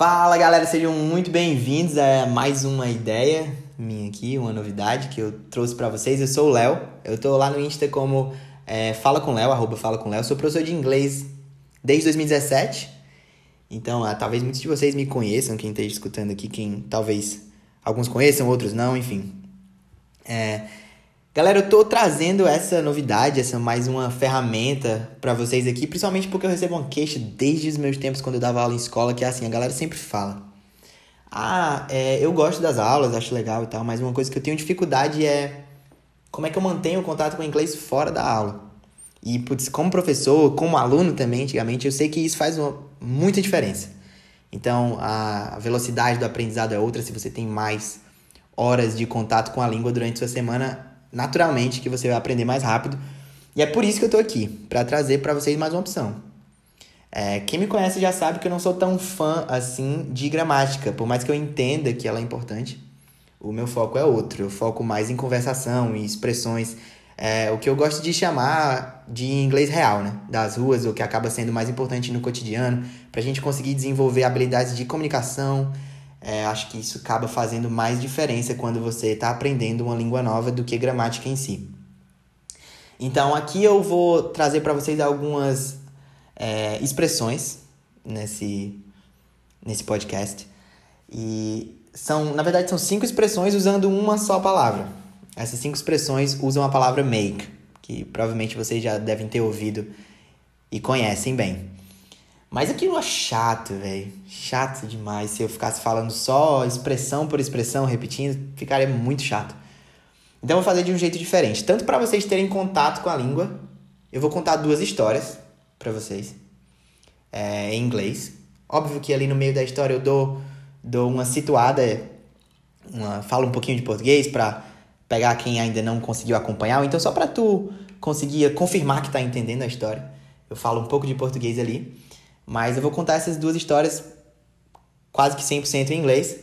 Fala galera, sejam muito bem-vindos a mais uma ideia minha aqui, uma novidade que eu trouxe para vocês. Eu sou o Léo, eu tô lá no Insta como é, Fala com Léo, arroba Fala com Léo. Sou professor de inglês desde 2017, então ah, talvez muitos de vocês me conheçam, quem esteja escutando aqui, quem talvez alguns conheçam, outros não, enfim. É, Galera, eu tô trazendo essa novidade, essa mais uma ferramenta para vocês aqui, principalmente porque eu recebo uma queixa desde os meus tempos quando eu dava aula em escola, que é assim, a galera sempre fala. Ah, é, eu gosto das aulas, acho legal e tal, mas uma coisa que eu tenho dificuldade é como é que eu mantenho o contato com o inglês fora da aula. E, putz, como professor, como aluno também, antigamente, eu sei que isso faz uma, muita diferença. Então, a velocidade do aprendizado é outra se você tem mais horas de contato com a língua durante sua semana naturalmente que você vai aprender mais rápido. E é por isso que eu estou aqui, para trazer para vocês mais uma opção. É, quem me conhece já sabe que eu não sou tão fã assim de gramática, por mais que eu entenda que ela é importante. O meu foco é outro, eu foco mais em conversação e expressões, é, o que eu gosto de chamar de inglês real, né? Das ruas, o que acaba sendo mais importante no cotidiano, para a gente conseguir desenvolver habilidades de comunicação, é, acho que isso acaba fazendo mais diferença quando você está aprendendo uma língua nova do que gramática em si. Então aqui eu vou trazer para vocês algumas é, expressões nesse, nesse podcast. E são, na verdade, são cinco expressões usando uma só palavra. Essas cinco expressões usam a palavra make, que provavelmente vocês já devem ter ouvido e conhecem bem. Mas aquilo é chato, velho. Chato demais. Se eu ficasse falando só expressão por expressão, repetindo, ficaria muito chato. Então eu vou fazer de um jeito diferente. Tanto para vocês terem contato com a língua, eu vou contar duas histórias para vocês. É, em inglês. Óbvio que ali no meio da história eu dou, dou uma situada, uma, falo um pouquinho de português para pegar quem ainda não conseguiu acompanhar. Então só para tu conseguir confirmar que tá entendendo a história. Eu falo um pouco de português ali. Mas eu vou contar essas duas histórias quase que 100% em inglês.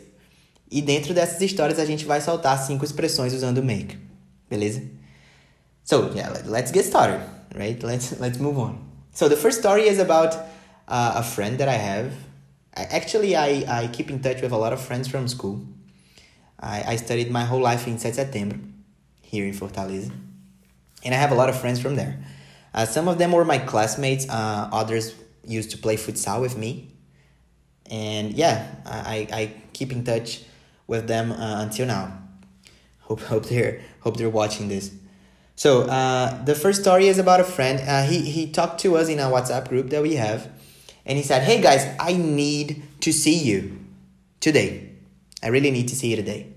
E dentro dessas histórias a gente vai soltar cinco expressões usando make. Beleza? So, yeah, let's get started, right? Let's let's move on. So, the first story is about uh, a friend that I have. I, actually, I, I keep in touch with a lot of friends from school. I, I studied my whole life in 7 Setembro, here in Fortaleza. And I have a lot of friends from there. Uh, some of them were my classmates, uh, others used to play futsal with me. And yeah, I, I keep in touch with them uh, until now. Hope hope they're hope they're watching this. So uh, the first story is about a friend. Uh, he he talked to us in a WhatsApp group that we have, and he said, "Hey guys, I need to see you today. I really need to see you today.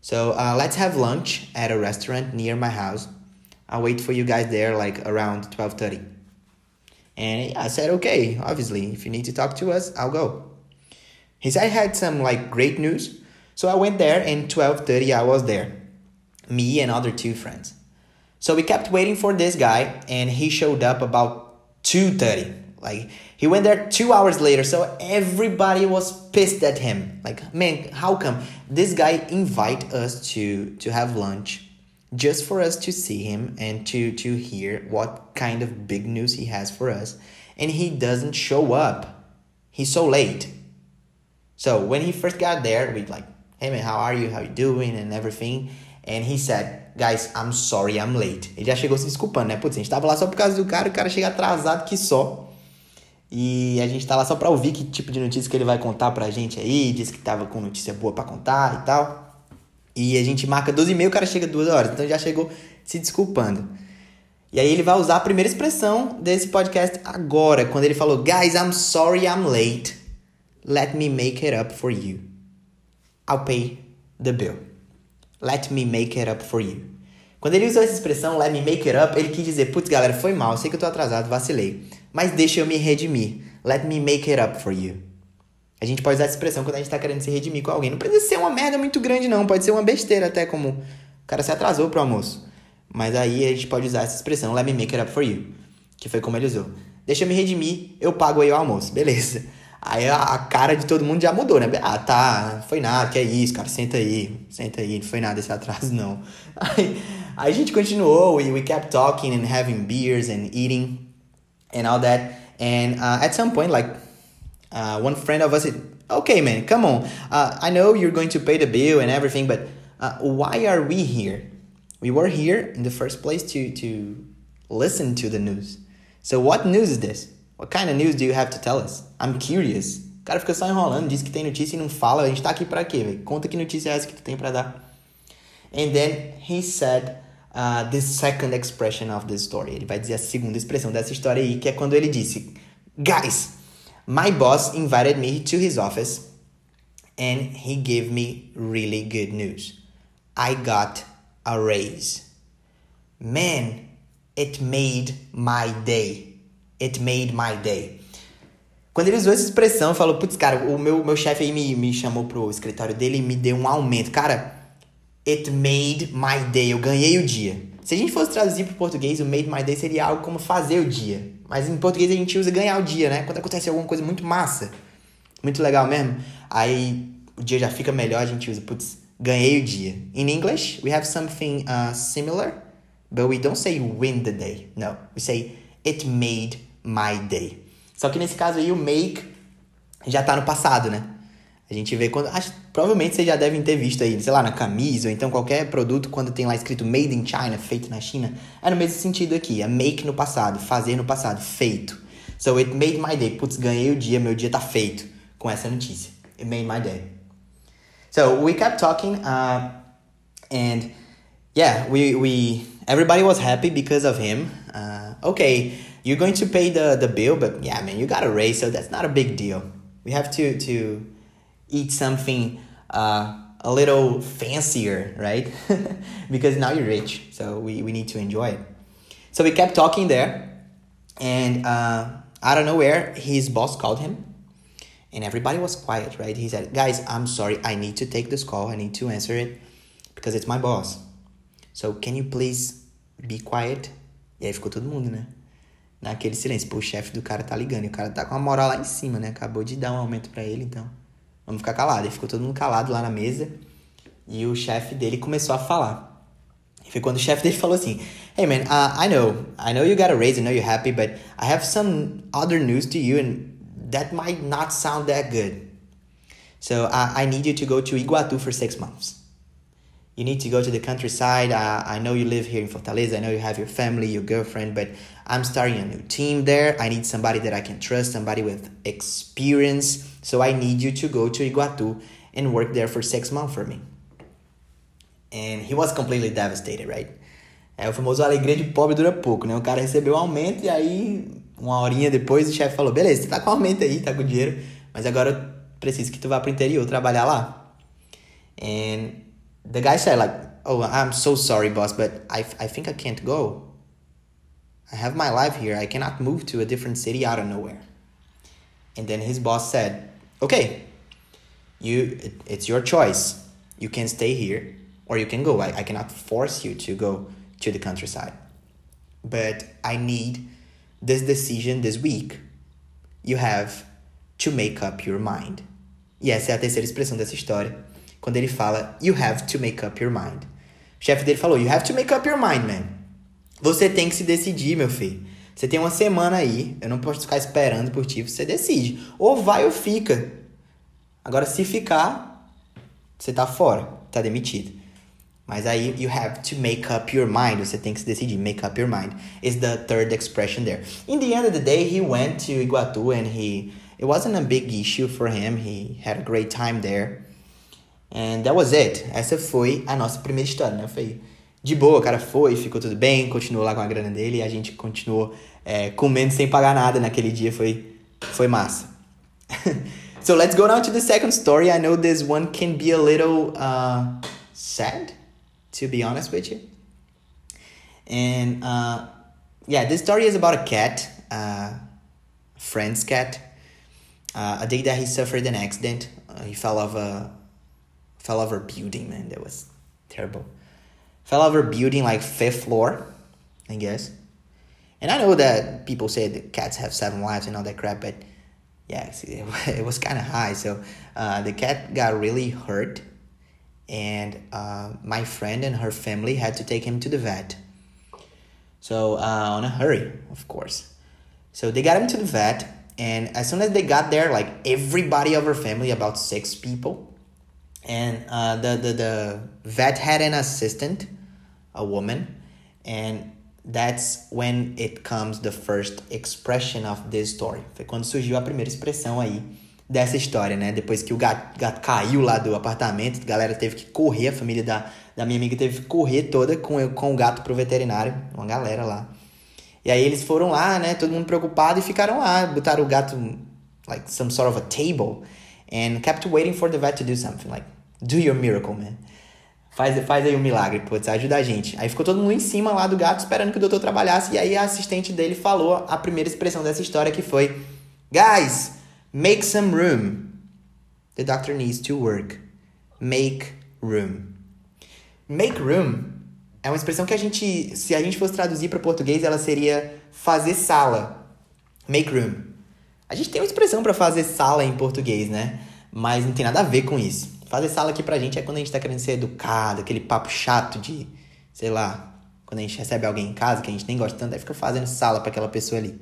So uh, let's have lunch at a restaurant near my house. I'll wait for you guys there like around twelve thirty. And I said, okay, obviously, if you need to talk to us, I'll go. He said I had some like great news. So I went there and 12:30 I was there. Me and other two friends. So we kept waiting for this guy and he showed up about 2:30. Like he went there 2 hours later. So everybody was pissed at him. Like, man, how come this guy invite us to to have lunch just for us to see him and to to hear what kind of big news he has for us. And he doesn't show up. He's so late. So when he first got there we like hey man how are you? How you doing? and everything. And he said guys i'm sorry i'm late. Ele já chegou se desculpando né? Putz a gente tava lá só por causa do cara o cara chega atrasado que só. E a gente tá lá só pra ouvir que tipo de notícia que ele vai contar pra gente aí diz que tava com notícia boa para contar e tal e a gente marca 12 e meia, o cara chega duas horas. Então já chegou se desculpando. E aí ele vai usar a primeira expressão desse podcast agora, quando ele falou: Guys, I'm sorry I'm late. Let me make it up for you. I'll pay the bill. Let me make it up for you. Quando ele usou essa expressão, let me make it up, ele quis dizer: Putz, galera, foi mal, sei que eu tô atrasado, vacilei. Mas deixa eu me redimir. Let me make it up for you. A gente pode usar essa expressão quando a gente tá querendo se redimir com alguém. Não precisa ser uma merda muito grande, não. Pode ser uma besteira, até como o cara se atrasou pro almoço. Mas aí a gente pode usar essa expressão, let me make it up for you. Que foi como ele usou. Deixa eu me redimir, eu pago aí o almoço. Beleza. Aí a, cara de todo mundo já mudou, né? Ah, tá, foi nada, que é isso, cara, senta aí, senta aí, não foi nada esse atraso, não. Aí, aí a gente continuou, we, we kept talking and having beers and eating and all that. And uh, at some point, like, uh, one friend of us okay, man, come on. Uh, I know you're going to pay the bill and everything, but uh, why are we here? We were here in the first place to, to listen to the news. So, what news is this? What kind of news do you have to tell us? I'm curious. O cara fica só enrolando, diz que tem notícia e não fala. A gente tá aqui pra quê, velho? Conta que notícia é essa que tu tem pra dar. And then he said uh, the second expression of the story. Ele vai dizer a segunda expressão dessa história aí, que é quando ele disse: Guys, my boss invited me to his office and he gave me really good news. I got a raise. Man, it made my day. It made my day. Quando ele usou essa expressão, falou: Putz, cara, o meu, meu chefe aí me, me chamou pro escritório dele e me deu um aumento. Cara, it made my day. Eu ganhei o dia. Se a gente fosse traduzir para o português, o made my day seria algo como fazer o dia. Mas em português a gente usa ganhar o dia, né? Quando acontece alguma coisa muito massa, muito legal mesmo, aí o dia já fica melhor, a gente usa, putz, ganhei o dia. In English, we have something uh, similar, but we don't say win the day. No, we say it made my day. Só que nesse caso aí o make já tá no passado, né? A gente vê quando. Acho, provavelmente vocês já devem ter visto aí, sei lá, na camisa, ou então qualquer produto, quando tem lá escrito Made in China, feito na China. É no mesmo sentido aqui. É make no passado, fazer no passado, feito. So it made my day. Putz, ganhei o dia, meu dia tá feito com essa notícia. It made my day. So we kept talking, uh, and yeah, we, we everybody was happy because of him. Uh, okay, you're going to pay the, the bill, but yeah, man, you got a raise, so that's not a big deal. We have to to eat something uh, a little fancier, right? because now you're rich, so we, we need to enjoy it. So we kept talking there, and uh, out of nowhere, his boss called him, and everybody was quiet, right? He said, Guys, I'm sorry, I need to take this call, I need to answer it because it's my boss. So can you please be quiet? E aí ficou todo mundo, né? Naquele silêncio. Pô, o chefe do cara tá ligando e o cara tá com a moral lá em cima, né? Acabou de dar um aumento para ele, então. Vamos ficar calado. E ficou todo mundo calado lá na mesa. E o chefe dele começou a falar. E foi quando o chefe dele falou assim: Hey man, uh, I know, I know you got a raise, I know you're happy, but I have some other news to you, and that might not sound that good. So uh, I need you to go to Iguatu for six months. You need to go to the countryside. Uh, I know you live here in Fortaleza. I know you have your family, your girlfriend, but I'm starting a new team there. I need somebody that I can trust, somebody with experience. So I need you to go to Iguatu and work there for six months for me. And he was completely devastated, right? É o famoso alegria de pobre dura pouco, né? O cara recebeu um aumento e aí, uma horinha depois, o chefe falou: beleza, você tá com aumento aí, tá com dinheiro, mas agora eu preciso que tu vá pro interior trabalhar lá. And the guy said, like, oh, I'm so sorry, boss, but I, I think I can't go. I have my life here. I cannot move to a different city out of nowhere. And then his boss said, okay, you, it, it's your choice. You can stay here or you can go. I, I cannot force you to go to the countryside. But I need this decision this week. You have to make up your mind. E essa é a terceira expressão dessa história. Quando ele fala, you have to make up your mind. O chefe dele falou, you have to make up your mind, man. Você tem que se decidir, meu filho. Você tem uma semana aí, eu não posso ficar esperando por ti, você decide. Ou vai ou fica. Agora, se ficar, você tá fora, tá demitido. Mas aí, you have to make up your mind. Você tem que se decidir. Make up your mind is the third expression there. In the end of the day, he went to Iguatu and he... It wasn't a big issue for him. He had a great time there. And that was it. Essa foi a nossa primeira história, né? Foi de boa, o cara foi, ficou tudo bem, continuou lá com a grana dele e a gente continuou é, comendo sem pagar nada naquele dia. Foi, foi massa. so let's go now to the second story. I know this one can be a little uh, sad, to be honest with you. And uh, yeah, this story is about a cat, uh, friend's cat. Uh, a day that he suffered an accident, uh, he fell off a fell over building. Man, that was terrible. Fell over building like fifth floor, I guess. And I know that people say that cats have seven lives and all that crap, but yeah, it was kind of high. So uh, the cat got really hurt, and uh, my friend and her family had to take him to the vet. So uh, on a hurry, of course. So they got him to the vet, And as soon as they got there, like everybody of her family, about six people, and uh, the, the, the vet had an assistant, a woman, and that's when it comes the first expression of this story. Foi quando surgiu a primeira expressão aí dessa história, né? Depois que o gato, gato caiu lá do apartamento, a galera teve que correr, a família da, da minha amiga teve que correr toda com, com o gato pro veterinário, uma galera lá. E aí eles foram lá, né? Todo mundo preocupado e ficaram lá, botaram o gato like some sort of a table and kept waiting for the vet to do something like do your miracle, man. Faz, faz aí um milagre, putz, ajuda a gente. Aí ficou todo mundo em cima lá do gato esperando que o doutor trabalhasse. E aí a assistente dele falou a primeira expressão dessa história que foi: Guys, make some room. The doctor needs to work. Make room. Make room é uma expressão que a gente, se a gente fosse traduzir para português, ela seria fazer sala. Make room. A gente tem uma expressão para fazer sala em português, né? Mas não tem nada a ver com isso. Fazer sala aqui pra gente é quando a gente tá querendo ser educado, aquele papo chato de, sei lá, quando a gente recebe alguém em casa que a gente nem gosta tanto, aí fica fazendo sala para aquela pessoa ali.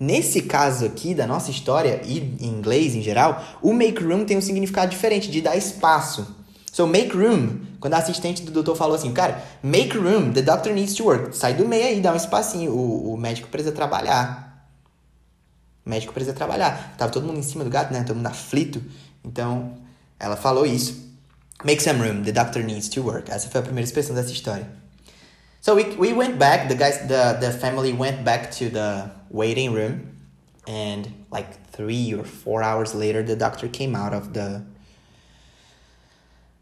Nesse caso aqui da nossa história e em inglês em geral, o make room tem um significado diferente de dar espaço. So make room. Quando a assistente do doutor falou assim, cara, make room, the doctor needs to work. Sai do meio aí, dá um espacinho. O, o médico precisa trabalhar. O médico precisa trabalhar. Tava todo mundo em cima do gato, né? Todo mundo aflito. Então, ela falou isso. Make some room, the doctor needs to work. Essa foi a primeira expressão dessa história. So we, we went back, the guys, the, the family went back to the waiting room. And like three or four hours later, the doctor came out of the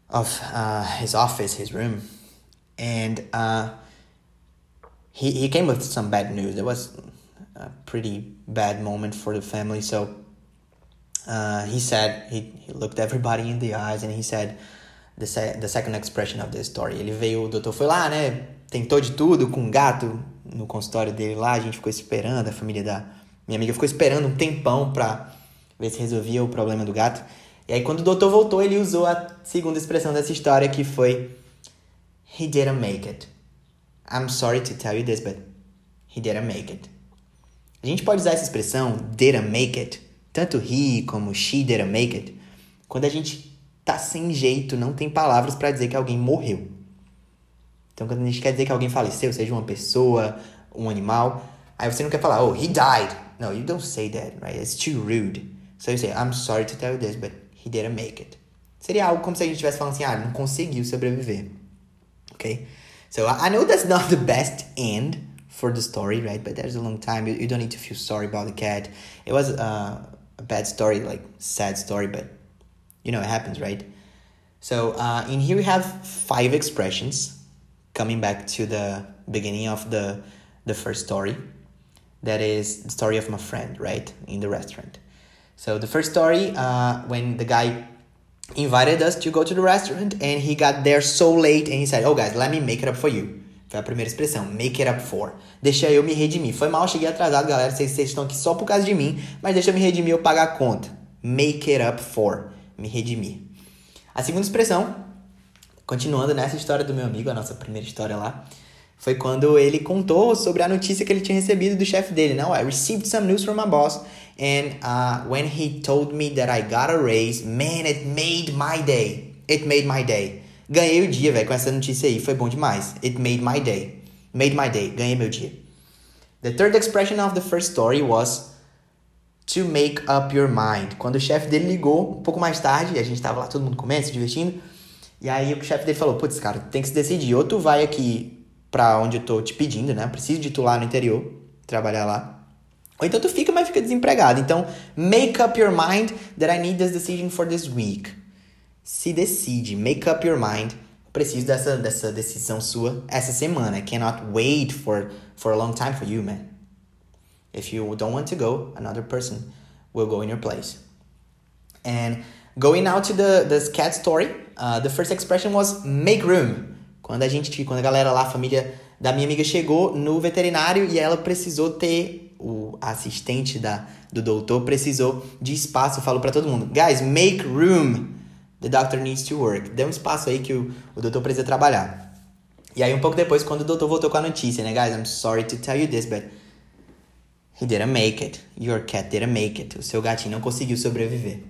of uh, his office, his room, and uh, he he came with some bad news. It was a pretty bad moment for the family. So uh, he said he, he looked everybody in the eyes and he said the se the second expression of the story. Ele veio, o doutor foi lá, né? Tentou de tudo com um gato no consultório dele lá. A gente ficou esperando, a família da minha amiga ficou esperando um tempão pra ver se resolvia o problema do gato. E aí, quando o doutor voltou, ele usou a segunda expressão dessa história, que foi He didn't make it. I'm sorry to tell you this, but he didn't make it. A gente pode usar essa expressão, didn't make it, tanto he como she didn't make it, quando a gente tá sem jeito, não tem palavras para dizer que alguém morreu. Então, quando a gente quer dizer que alguém faleceu, seja uma pessoa, um animal, aí você não quer falar, oh, he died. No, you don't say that, right? It's too rude. So you say, I'm sorry to tell you this, but he didn't make it. Seria algo como se a gente estivesse falando assim, ah, não conseguiu sobreviver. Okay? So I know that's not the best end for the story, right? But there's a long time. You, you don't need to feel sorry about the cat. It was uh, a bad story, like sad story, but you know it happens, right? So uh, in here we have five expressions coming back to the beginning of the the first story. That is the story of my friend, right, in the restaurant. So the first story, uh, when the guy invited us to go to the restaurant and he got there so late and he said, "Oh guys, let me make it up for you." Foi a primeira expressão, make it up for. Deixa eu me redimir. Foi mal, cheguei atrasado, galera. Vocês, vocês estão aqui só por causa de mim, mas deixa eu me redimir, eu pagar a conta. Make it up for. Me redimir. A segunda expressão, continuando nessa história do meu amigo, a nossa primeira história lá, foi quando ele contou sobre a notícia que ele tinha recebido do chefe dele. Não, I received some news from my boss and uh, when he told me that I got a raise, man, it made my day. It made my day. Ganhei o dia, velho, com essa notícia aí. Foi bom demais. It made my day. Made my day. Ganhei meu dia. The third expression of the first story was to make up your mind. Quando o chefe dele ligou um pouco mais tarde, a gente tava lá todo mundo comendo, se divertindo. E aí o chefe dele falou: Putz, cara, tem que se decidir. Ou tu vai aqui pra onde eu tô te pedindo, né? Preciso de tu lá no interior, trabalhar lá. Ou então tu fica, mas fica desempregado. Então, make up your mind that I need this decision for this week. Se decide, make up your mind. Preciso dessa, dessa decisão sua essa semana. I cannot wait for, for a long time for you, man. If you don't want to go, another person will go in your place. And going now to the, the cat story, uh, the first expression was make room. Quando a gente, quando a galera lá, a família da minha amiga chegou no veterinário e ela precisou ter o assistente da, do doutor precisou de espaço, falou para todo mundo: Guys, make room. The doctor needs to work. Dê um espaço aí que o, o doutor precisa trabalhar. E aí, um pouco depois, quando o doutor voltou com a notícia, né, guys? I'm sorry to tell you this, but He didn't make it. Your cat didn't make it. O seu gatinho não conseguiu sobreviver.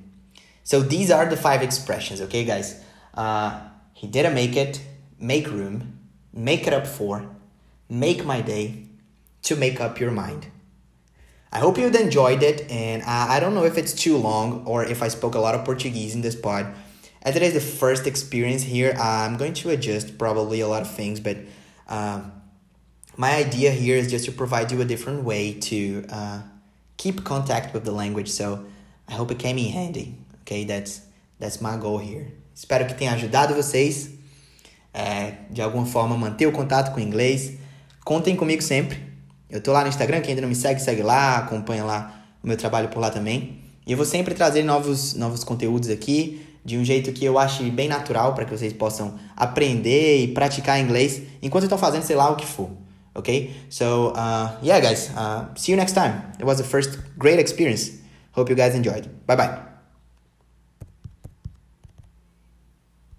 So these are the five expressions, okay, guys? Uh, he didn't make it. Make room. Make it up for. Make my day. To make up your mind. I hope you enjoyed it, and I, I don't know if it's too long or if I spoke a lot of Portuguese in this pod. As it is the first experience here, I'm going to adjust probably a lot of things, but uh, my idea here is just to provide you a different way to uh, keep contact with the language. So I hope it came in handy. Okay, that's that's my goal here. Espero que tenha ajudado vocês é, de alguma forma manter o contato com o inglês. Contem comigo sempre. Eu tô lá no Instagram, quem ainda não me segue, segue lá, acompanha lá o meu trabalho por lá também. E eu vou sempre trazer novos, novos conteúdos aqui, de um jeito que eu ache bem natural para que vocês possam aprender e praticar inglês enquanto estão fazendo sei lá o que for. Okay? So, uh, yeah, guys, uh, see you next time. It was the first great experience. Hope you guys enjoyed. Bye bye.